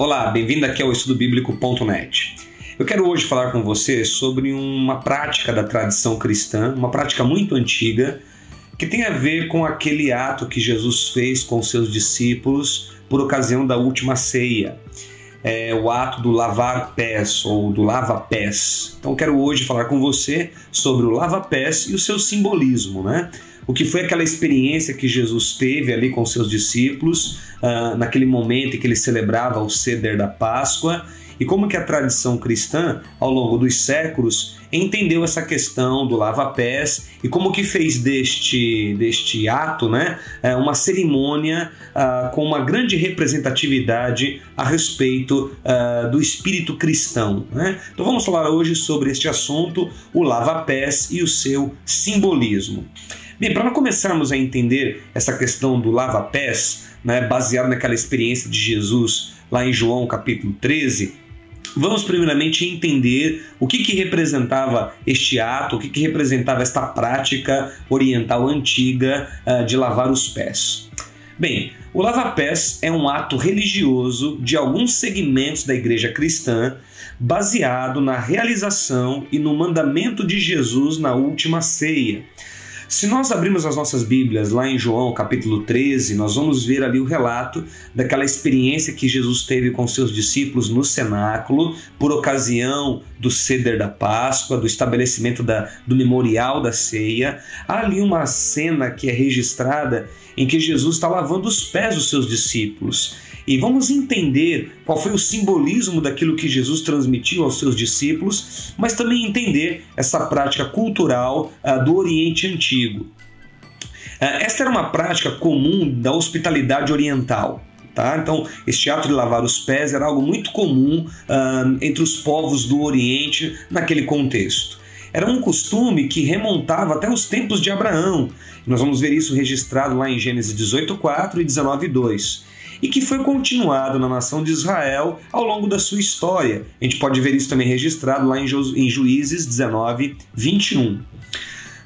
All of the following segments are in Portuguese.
Olá, bem-vindo aqui ao estudobiblico.net. Eu quero hoje falar com você sobre uma prática da tradição cristã, uma prática muito antiga, que tem a ver com aquele ato que Jesus fez com seus discípulos por ocasião da última ceia. É o ato do lavar pés ou do lava-pés. Então quero hoje falar com você sobre o lava-pés e o seu simbolismo, né? O que foi aquela experiência que Jesus teve ali com seus discípulos, uh, naquele momento em que ele celebrava o ceder da Páscoa, e como que a tradição cristã, ao longo dos séculos, entendeu essa questão do lava-pés e como que fez deste, deste ato né, é, uma cerimônia uh, com uma grande representatividade a respeito uh, do espírito cristão. Né? Então vamos falar hoje sobre este assunto, o lava-pés e o seu simbolismo. Bem, para começarmos a entender essa questão do lava-pés, né, baseado naquela experiência de Jesus lá em João capítulo 13, Vamos primeiramente entender o que, que representava este ato, o que, que representava esta prática oriental antiga uh, de lavar os pés. Bem, o lava-pés é um ato religioso de alguns segmentos da igreja cristã baseado na realização e no mandamento de Jesus na última ceia. Se nós abrirmos as nossas Bíblias lá em João capítulo 13, nós vamos ver ali o relato daquela experiência que Jesus teve com seus discípulos no cenáculo, por ocasião do ceder da Páscoa, do estabelecimento da, do memorial da ceia. Há ali uma cena que é registrada em que Jesus está lavando os pés dos seus discípulos. E vamos entender qual foi o simbolismo daquilo que Jesus transmitiu aos seus discípulos, mas também entender essa prática cultural uh, do Oriente Antigo. Uh, esta era uma prática comum da hospitalidade oriental. Tá? Então, este ato de lavar os pés era algo muito comum uh, entre os povos do Oriente naquele contexto. Era um costume que remontava até os tempos de Abraão. Nós vamos ver isso registrado lá em Gênesis 18:4 e 19:2 e que foi continuado na nação de Israel ao longo da sua história. A gente pode ver isso também registrado lá em, Ju em Juízes 19, 21.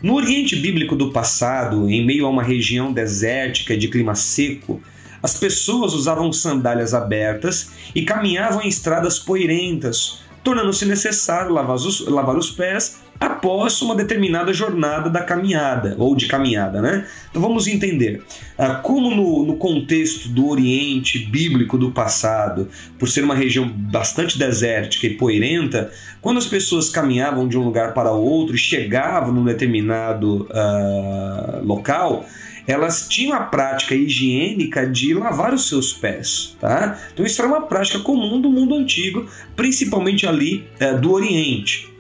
No Oriente Bíblico do passado, em meio a uma região desértica de clima seco, as pessoas usavam sandálias abertas e caminhavam em estradas poeirentas, tornando-se necessário lavar os, lavar os pés após uma determinada jornada da caminhada, ou de caminhada, né? Então vamos entender. Ah, como no, no, contexto do Oriente bíblico do passado, por ser uma região bastante desértica e poeirenta, quando as pessoas caminhavam de um lugar para outro e chegavam num determinado uh, local, elas tinham a prática higiênica de lavar os seus pés, tá? Então isso era uma prática comum do mundo antigo, principalmente ali uh, do Oriente.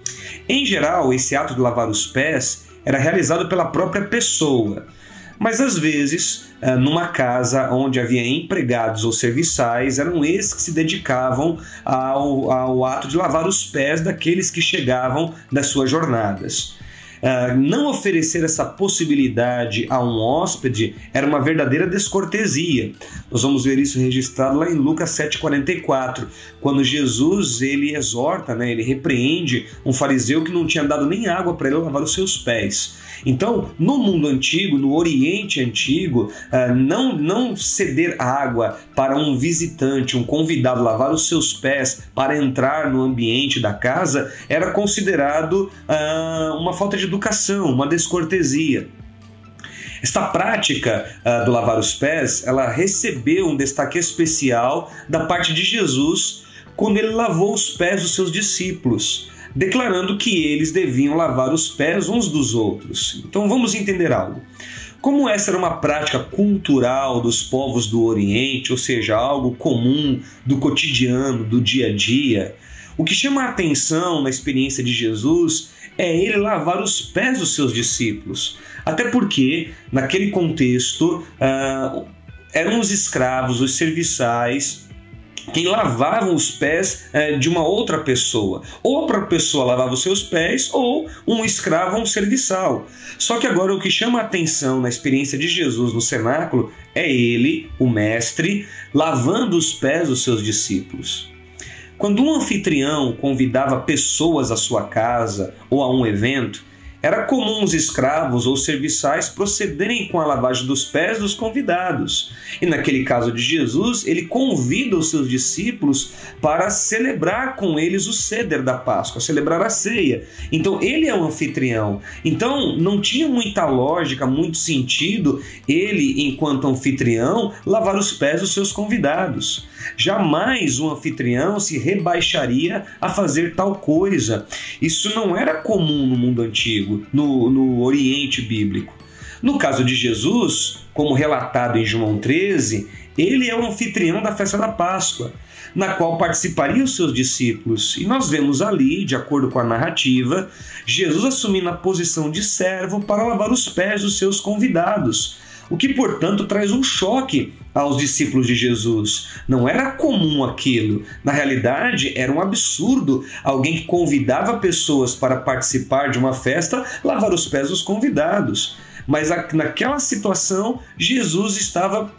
Em geral, esse ato de lavar os pés era realizado pela própria pessoa, mas às vezes, eh, numa casa onde havia empregados ou serviçais, eram esses que se dedicavam ao, ao ato de lavar os pés daqueles que chegavam das suas jornadas. Uh, não oferecer essa possibilidade a um hóspede era uma verdadeira descortesia. Nós vamos ver isso registrado lá em Lucas 7,44, quando Jesus ele exorta, né, ele repreende um fariseu que não tinha dado nem água para ele lavar os seus pés. Então, no mundo antigo, no Oriente antigo, uh, não, não ceder água para um visitante, um convidado lavar os seus pés para entrar no ambiente da casa era considerado uh, uma falta de educação, uma descortesia. Esta prática uh, do lavar os pés, ela recebeu um destaque especial da parte de Jesus quando ele lavou os pés dos seus discípulos, declarando que eles deviam lavar os pés uns dos outros. Então vamos entender algo. Como essa era uma prática cultural dos povos do Oriente, ou seja, algo comum do cotidiano, do dia a dia, o que chama a atenção na experiência de Jesus é ele lavar os pés dos seus discípulos. Até porque, naquele contexto, uh, eram os escravos, os serviçais, quem lavavam os pés uh, de uma outra pessoa. Ou a própria pessoa lavava os seus pés, ou um escravo, um serviçal. Só que agora o que chama a atenção na experiência de Jesus no cenáculo é ele, o mestre, lavando os pés dos seus discípulos. Quando um anfitrião convidava pessoas à sua casa ou a um evento, Era comum os escravos ou serviçais procederem com a lavagem dos pés dos convidados. E naquele caso de Jesus, ele convida os seus discípulos para celebrar com eles o ceder da Páscoa, celebrar a ceia. Então ele é o anfitrião. Então não tinha muita lógica, muito sentido ele, enquanto anfitrião, lavar os pés dos seus convidados. Jamais um anfitrião se rebaixaria a fazer tal coisa. Isso não era comum no mundo antigo, no, no Oriente Bíblico. No caso de Jesus, como relatado em João 13, ele é o anfitrião da festa da Páscoa, na qual participariam os seus discípulos. E nós vemos ali, de acordo com a narrativa, Jesus assumindo a posição de servo para lavar os pés dos seus convidados o que, portanto, traz um choque aos discípulos de Jesus. Não era comum aquilo. Na realidade, era um absurdo alguém que convidava pessoas para participar de uma festa lavar os pés dos convidados. Mas naquela situação, Jesus estava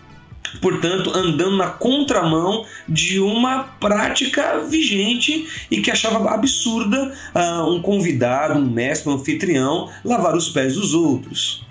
portanto, andando na contramão de uma prática vigente e que achava absurda uh, um convidado, um mestre, um anfitrião, lavar os pés dos outros.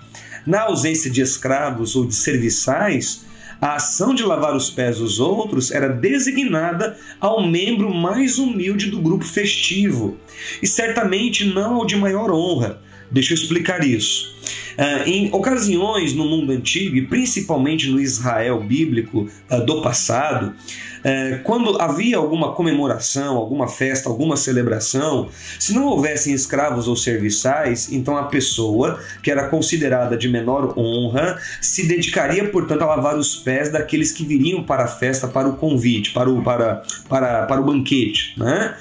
Na ausência de escravos ou de serviçais, a ação de lavar os pés dos outros era designada ao membro mais humilde do grupo festivo, e certamente não ao de maior honra. Deixa eu explicar isso. Uh, em ocasiões no mundo antigo, e principalmente no Israel bíblico uh, do passado, uh, quando havia alguma comemoração, alguma festa, alguma celebração, se não houvessem escravos ou serviçais, então a pessoa, que era considerada de menor honra, se dedicaria, portanto, a lavar os pés daqueles que viriam para a festa, para o convite, para o, para, para, para o banquete. Né?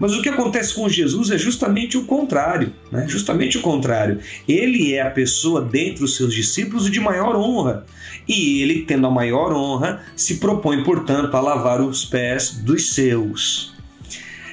Mas o que acontece com Jesus é justamente o contrário, né? Justamente o contrário. Ele é a pessoa dentre os seus discípulos de maior honra. E ele, tendo a maior honra, se propõe, portanto, a lavar os pés dos seus.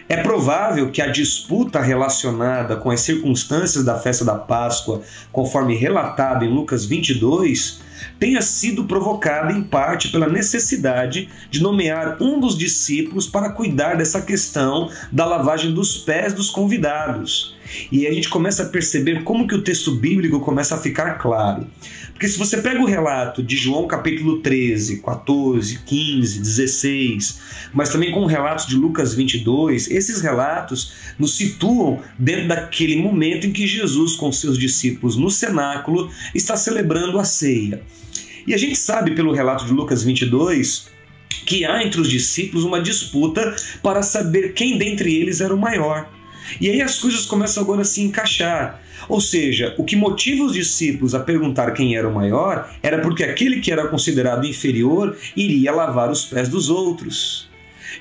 É provável que a disputa relacionada com as circunstâncias da festa da Páscoa, conforme relatado em Lucas 22, tenha sido provocada em parte pela necessidade de nomear um dos discípulos para cuidar dessa questão da lavagem dos pés dos convidados. E a gente começa a perceber como que o texto bíblico começa a ficar claro. Porque se você pega o relato de João capítulo 13, 14, 15, 16, mas também com relatos de Lucas 22, esses relatos nos situam dentro daquele momento em que Jesus com seus discípulos no cenáculo está celebrando a ceia. E a gente sabe pelo relato de Lucas 22 que há entre os discípulos uma disputa para saber quem dentre eles era o maior. E aí as coisas começam agora a se encaixar. Ou seja, o que motiva os discípulos a perguntar quem era o maior era porque aquele que era considerado inferior iria lavar os pés dos outros.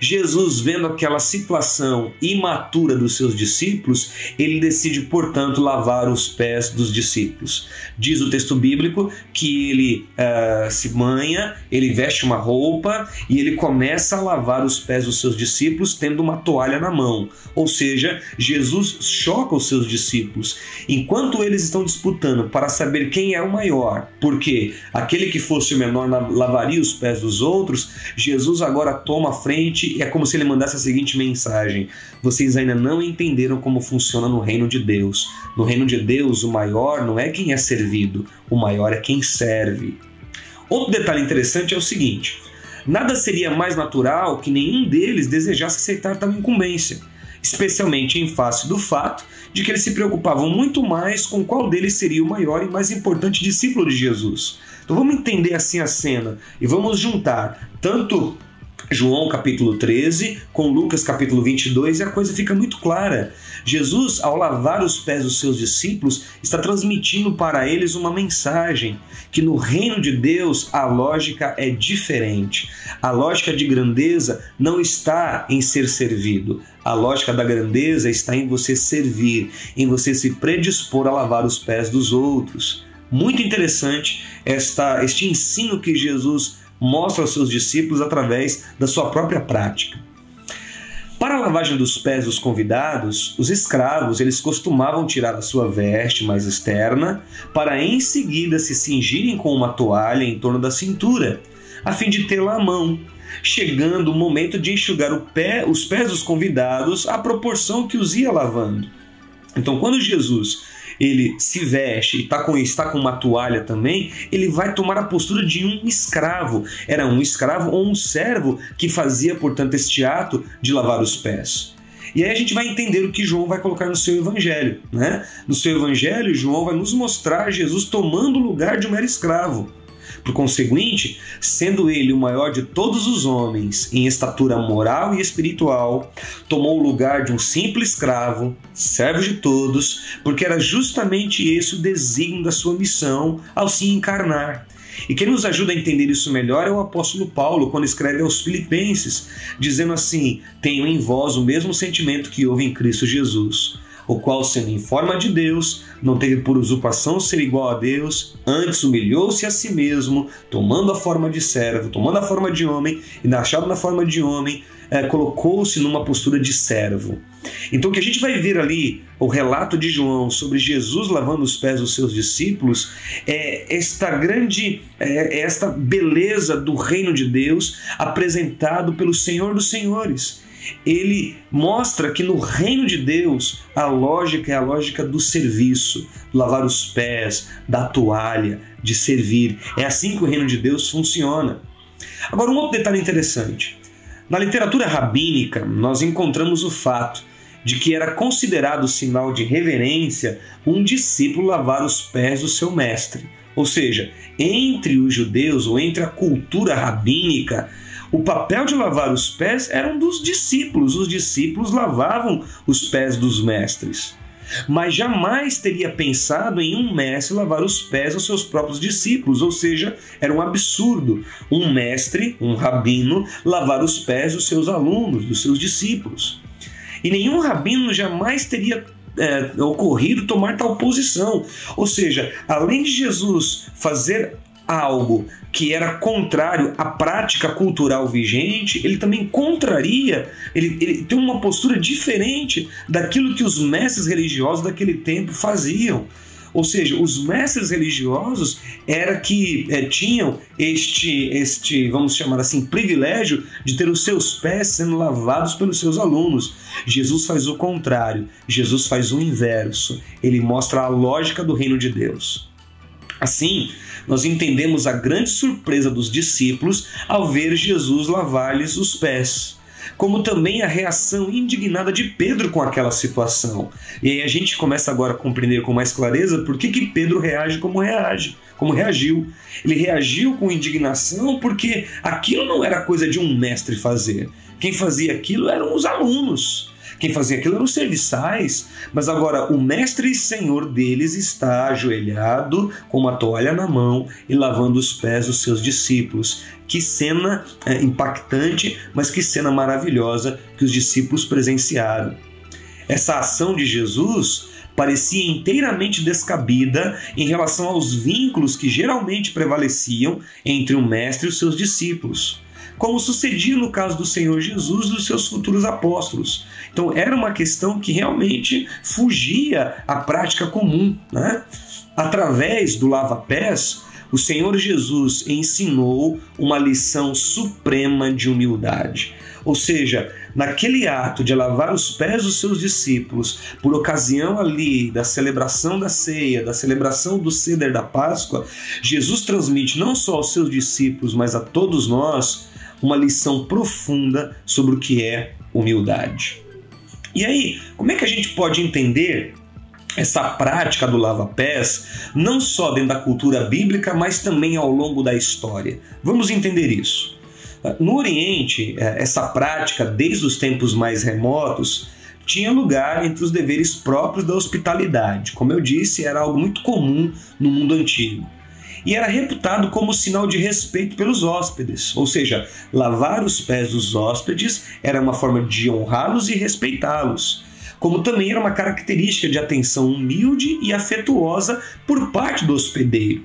Jesus, vendo aquela situação imatura dos seus discípulos, ele decide, portanto, lavar os pés dos discípulos. Diz o texto bíblico que ele uh, se banha, ele veste uma roupa e ele começa a lavar os pés dos seus discípulos, tendo uma toalha na mão. Ou seja, Jesus choca os seus discípulos. Enquanto eles estão disputando para saber quem é o maior, porque aquele que fosse o menor lavaria os pés dos outros, Jesus agora toma a frente e é como se ele mandasse a seguinte mensagem: Vocês ainda não entenderam como funciona no reino de Deus. No reino de Deus, o maior não é quem é servido, o maior é quem serve. Outro detalhe interessante é o seguinte: nada seria mais natural que nenhum deles desejasse aceitar tal incumbência, especialmente em face do fato de que eles se preocupavam muito mais com qual deles seria o maior e mais importante discípulo de Jesus. Então vamos entender assim a cena e vamos juntar tanto João capítulo 13 com Lucas capítulo 22 e a coisa fica muito clara. Jesus, ao lavar os pés dos seus discípulos, está transmitindo para eles uma mensagem que no reino de Deus a lógica é diferente. A lógica de grandeza não está em ser servido. A lógica da grandeza está em você servir, em você se predispor a lavar os pés dos outros. Muito interessante esta, este ensino que Jesus mostra aos seus discípulos através da sua própria prática. Para a lavagem dos pés dos convidados, os escravos eles costumavam tirar a sua veste mais externa para em seguida se cingirem com uma toalha em torno da cintura, a fim de tê-la à mão, chegando o momento de enxugar pé, os pés dos convidados à proporção que os ia lavando. Então, quando Jesus ele se veste e tá com, está com uma toalha também, ele vai tomar a postura de um escravo. Era um escravo ou um servo que fazia, portanto, este ato de lavar os pés. E aí a gente vai entender o que João vai colocar no seu evangelho. Né? No seu evangelho, João vai nos mostrar Jesus tomando o lugar de um mero escravo. Por conseguinte, sendo ele o maior de todos os homens em estatura moral e espiritual, tomou o lugar de um simples escravo, servo de todos, porque era justamente esse o desígnio da sua missão ao se encarnar. E quem nos ajuda a entender isso melhor é o apóstolo Paulo, quando escreve aos Filipenses, dizendo assim: Tenho em vós o mesmo sentimento que houve em Cristo Jesus o qual, sendo em forma de Deus, não teve por usurpação ser igual a Deus, antes humilhou-se a si mesmo, tomando a forma de servo, tomando a forma de homem, e achado na forma de homem, é, colocou-se numa postura de servo. Então, o que a gente vai ver ali, o relato de João sobre Jesus lavando os pés dos seus discípulos, é esta grande, é, é esta beleza do reino de Deus apresentado pelo Senhor dos Senhores ele mostra que no reino de Deus a lógica é a lógica do serviço, lavar os pés, da toalha, de servir. É assim que o reino de Deus funciona. Agora, um outro detalhe interessante. Na literatura rabínica, nós encontramos o fato de que era considerado sinal de reverência um discípulo lavar os pés do seu mestre. Ou seja, entre os judeus ou entre a cultura rabínica, o papel de lavar os pés era um dos discípulos. Os discípulos lavavam os pés dos mestres. Mas jamais teria pensado em um mestre lavar os pés aos seus próprios discípulos, ou seja, era um absurdo um mestre, um rabino, lavar os pés dos seus alunos, dos seus discípulos. E nenhum rabino jamais teria é, ocorrido tomar tal posição. Ou seja, além de Jesus fazer algo que era contrário à prática cultural vigente, ele também contraria, ele, ele tem uma postura diferente daquilo que os mestres religiosos daquele tempo faziam. Ou seja, os mestres religiosos era que é, tinham este, este, vamos chamar assim, privilégio de ter os seus pés sendo lavados pelos seus alunos. Jesus faz o contrário, Jesus faz o inverso. Ele mostra a lógica do reino de Deus. Assim, nós entendemos a grande surpresa dos discípulos ao ver Jesus lavar-lhes os pés, como também a reação indignada de Pedro com aquela situação. E aí a gente começa agora a compreender com mais clareza por que, que Pedro reage como reage, como reagiu. Ele reagiu com indignação porque aquilo não era coisa de um mestre fazer. Quem fazia aquilo eram os alunos. Quem fazia aquilo eram os serviçais, mas agora o mestre e senhor deles está ajoelhado com uma toalha na mão e lavando os pés dos seus discípulos. Que cena é, impactante, mas que cena maravilhosa que os discípulos presenciaram. Essa ação de Jesus parecia inteiramente descabida em relação aos vínculos que geralmente prevaleciam entre o mestre e os seus discípulos como sucedia no caso do Senhor Jesus e dos seus futuros apóstolos. Então era uma questão que realmente fugia à prática comum. Né? Através do lava-pés, o Senhor Jesus ensinou uma lição suprema de humildade. Ou seja, naquele ato de lavar os pés dos seus discípulos, por ocasião ali da celebração da ceia, da celebração do ceder da Páscoa, Jesus transmite não só aos seus discípulos, mas a todos nós uma lição profunda sobre o que é humildade. E aí, como é que a gente pode entender essa prática do lava-pés, não só dentro da cultura bíblica, mas também ao longo da história? Vamos entender isso. No Oriente, eh, essa prática, desde os tempos mais remotos, tinha lugar entre os deveres próprios da hospitalidade. Como eu disse, era algo muito comum no mundo antigo e era reputado como sinal de respeito pelos hóspedes, ou seja, lavar os pés dos hóspedes era uma forma de honrá-los e respeitá-los. Como também era uma característica de atenção humilde e afetuosa por parte do hospedeiro.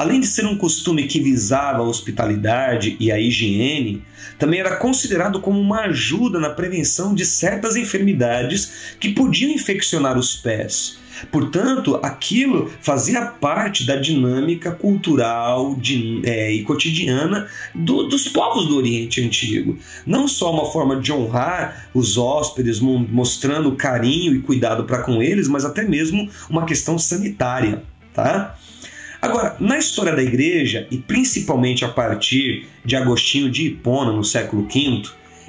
Além de ser um costume que visava a hospitalidade e a higiene, também era considerado como uma ajuda na prevenção de certas enfermidades que podiam infeccionar os pés. Portanto, aquilo fazia parte da dinâmica cultural de, é, e cotidiana do, dos povos do Oriente Antigo. Não só uma forma de honrar os hóspedes, mostrando carinho e cuidado para com eles, mas até mesmo uma questão sanitária. Tá? Agora, na história da igreja, e principalmente a partir de Agostinho de Hipona, no século V,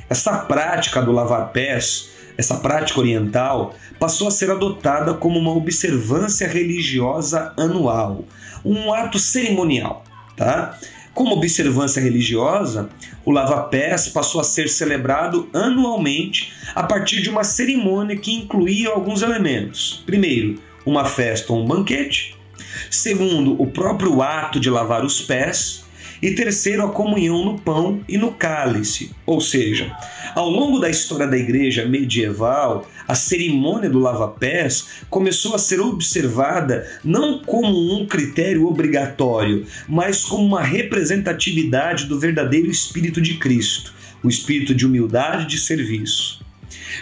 essa prática do lavar pés, essa prática oriental, passou a ser adotada como uma observância religiosa anual, um ato cerimonial. Tá? Como observância religiosa, o lava-pés passou a ser celebrado anualmente a partir de uma cerimônia que incluía alguns elementos. Primeiro, uma festa ou um banquete. Segundo, o próprio ato de lavar os pés. E terceiro, a comunhão no pão e no cálice. Ou seja, ao longo da história da igreja medieval, a cerimônia do lava-pés começou a ser observada não como um critério obrigatório, mas como uma representatividade do verdadeiro espírito de Cristo, o espírito de humildade e de serviço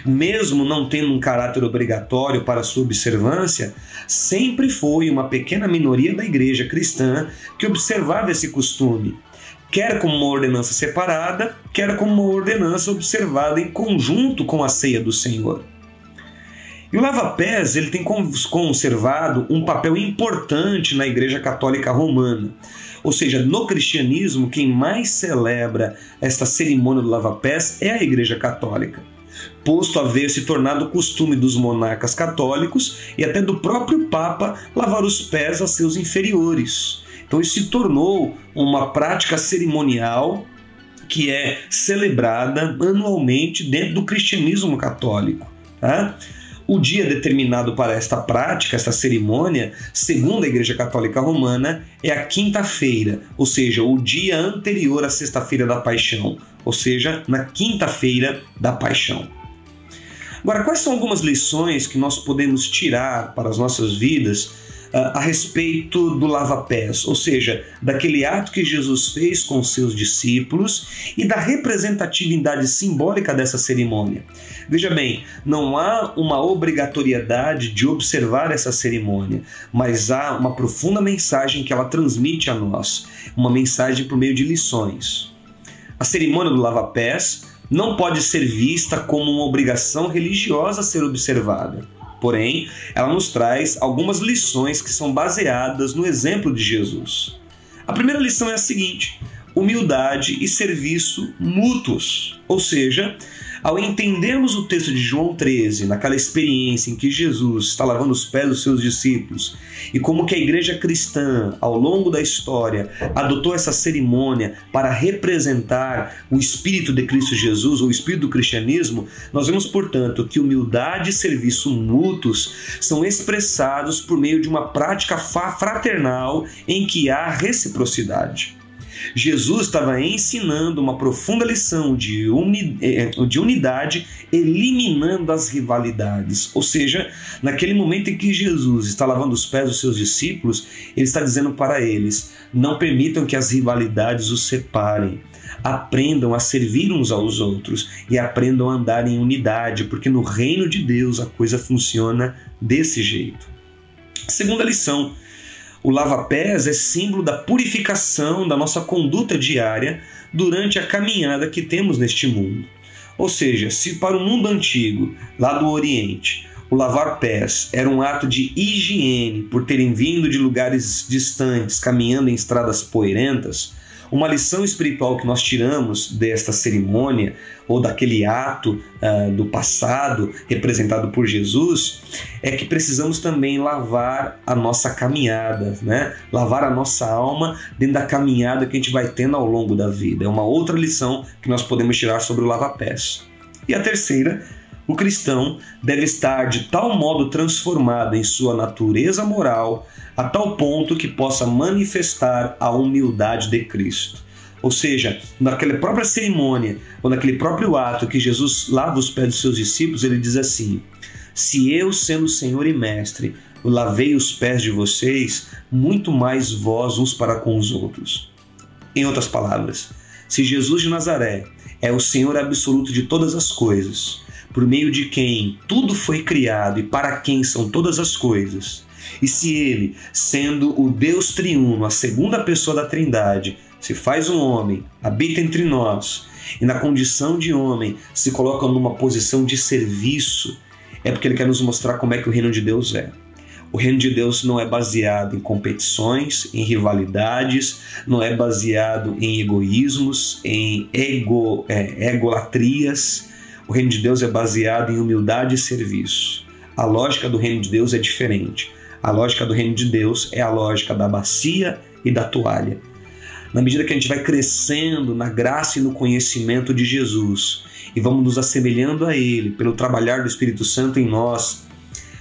mesmo não tendo um caráter obrigatório para sua observância, sempre foi uma pequena minoria da igreja cristã que observava esse costume, quer como uma ordenança separada, quer como uma ordenança observada em conjunto com a ceia do Senhor. E o lava-pés ele tem conservado um papel importante na Igreja Católica Romana. Ou seja, no cristianismo, quem mais celebra esta cerimônia do lava-pés é a Igreja Católica posto a ver se tornado costume dos monarcas católicos e até do próprio Papa lavar os pés a seus inferiores. Então isso se tornou uma prática cerimonial que é celebrada anualmente dentro do cristianismo católico. Tá? O dia determinado para esta prática, esta cerimônia, segundo a Igreja Católica Romana, é a quinta-feira, ou seja, o dia anterior à Sexta-feira da Paixão, ou seja, na quinta-feira da Paixão. Agora, quais são algumas lições que nós podemos tirar para as nossas vidas uh, a respeito do lava-pés, ou seja, daquele ato que Jesus fez com os seus discípulos e da representatividade simbólica dessa cerimônia? Veja bem, não há uma obrigatoriedade de observar essa cerimônia, mas há uma profunda mensagem que ela transmite a nós, uma mensagem por meio de lições. A cerimônia do lava-pés não pode ser vista como uma obrigação religiosa a ser observada. Porém, ela nos traz algumas lições que são baseadas no exemplo de Jesus. A primeira lição é a seguinte: humildade e serviço mútuos, ou seja, ao entendermos o texto de João 13, naquela experiência em que Jesus está lavando os pés dos seus discípulos, e como que a igreja cristã, ao longo da história, adotou essa cerimônia para representar o espírito de Cristo Jesus, ou o espírito do cristianismo, nós vemos, portanto, que humildade e serviço mútuos são expressados por meio de uma prática fraternal em que há reciprocidade. Jesus estava ensinando uma profunda lição de, uni, eh, de unidade, eliminando as rivalidades. Ou seja, naquele momento em que Jesus está lavando os pés dos seus discípulos, ele está dizendo para eles: não permitam que as rivalidades os separem. Aprendam a servir uns aos outros e aprendam a andar em unidade, porque no reino de Deus a coisa funciona desse jeito. Segunda lição o lava-pés é símbolo da purificação da nossa conduta diária durante a caminhada que temos neste mundo. Ou seja, se para o mundo antigo, lá do Oriente, o lavar pés era um ato de higiene por terem vindo de lugares distantes, caminhando em estradas poeirentas, uma lição espiritual que nós tiramos desta cerimônia ou daquele ato uh, do passado representado por Jesus é que precisamos também lavar a nossa caminhada, né? Lavar a nossa alma dentro da caminhada que a gente vai tendo ao longo da vida. É uma outra lição que nós podemos tirar sobre o lava-pés. E a terceira o cristão deve estar de tal modo transformado em sua natureza moral, a tal ponto que possa manifestar a humildade de Cristo. Ou seja, naquela própria cerimônia, ou naquele próprio ato que Jesus lava os pés dos seus discípulos, ele diz assim: Se eu, sendo Senhor e Mestre, lavei os pés de vocês, muito mais vós uns para com os outros. Em outras palavras, se Jesus de Nazaré é o Senhor absoluto de todas as coisas, por meio de quem tudo foi criado e para quem são todas as coisas, e se ele, sendo o Deus triuno, a segunda pessoa da Trindade, se faz um homem, habita entre nós, e na condição de homem se coloca numa posição de serviço, é porque ele quer nos mostrar como é que o reino de Deus é. O reino de Deus não é baseado em competições, em rivalidades, não é baseado em egoísmos, em ego, é, egolatrias. O reino de Deus é baseado em humildade e serviço. A lógica do reino de Deus é diferente. A lógica do reino de Deus é a lógica da bacia e da toalha. Na medida que a gente vai crescendo na graça e no conhecimento de Jesus e vamos nos assemelhando a Ele pelo trabalhar do Espírito Santo em nós,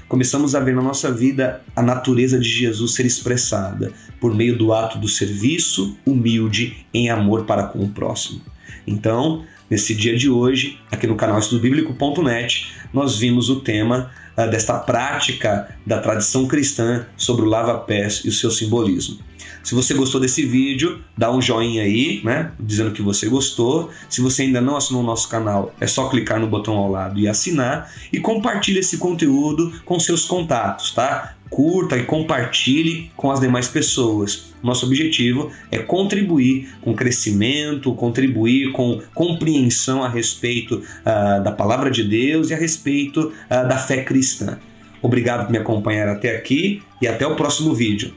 começamos a ver na nossa vida a natureza de Jesus ser expressada por meio do ato do serviço humilde em amor para com o próximo. Então, nesse dia de hoje, aqui no canal estudobíblico.net, nós vimos o tema uh, desta prática da tradição cristã sobre o lava-pés e o seu simbolismo. Se você gostou desse vídeo, dá um joinha aí, né? Dizendo que você gostou. Se você ainda não assinou o nosso canal, é só clicar no botão ao lado e assinar. E compartilhe esse conteúdo com seus contatos, tá? Curta e compartilhe com as demais pessoas. Nosso objetivo é contribuir com crescimento, contribuir com compreensão a respeito uh, da palavra de Deus e a respeito uh, da fé cristã. Obrigado por me acompanhar até aqui e até o próximo vídeo.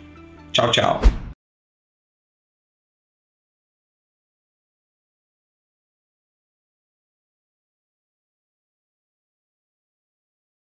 Tchau, tchau.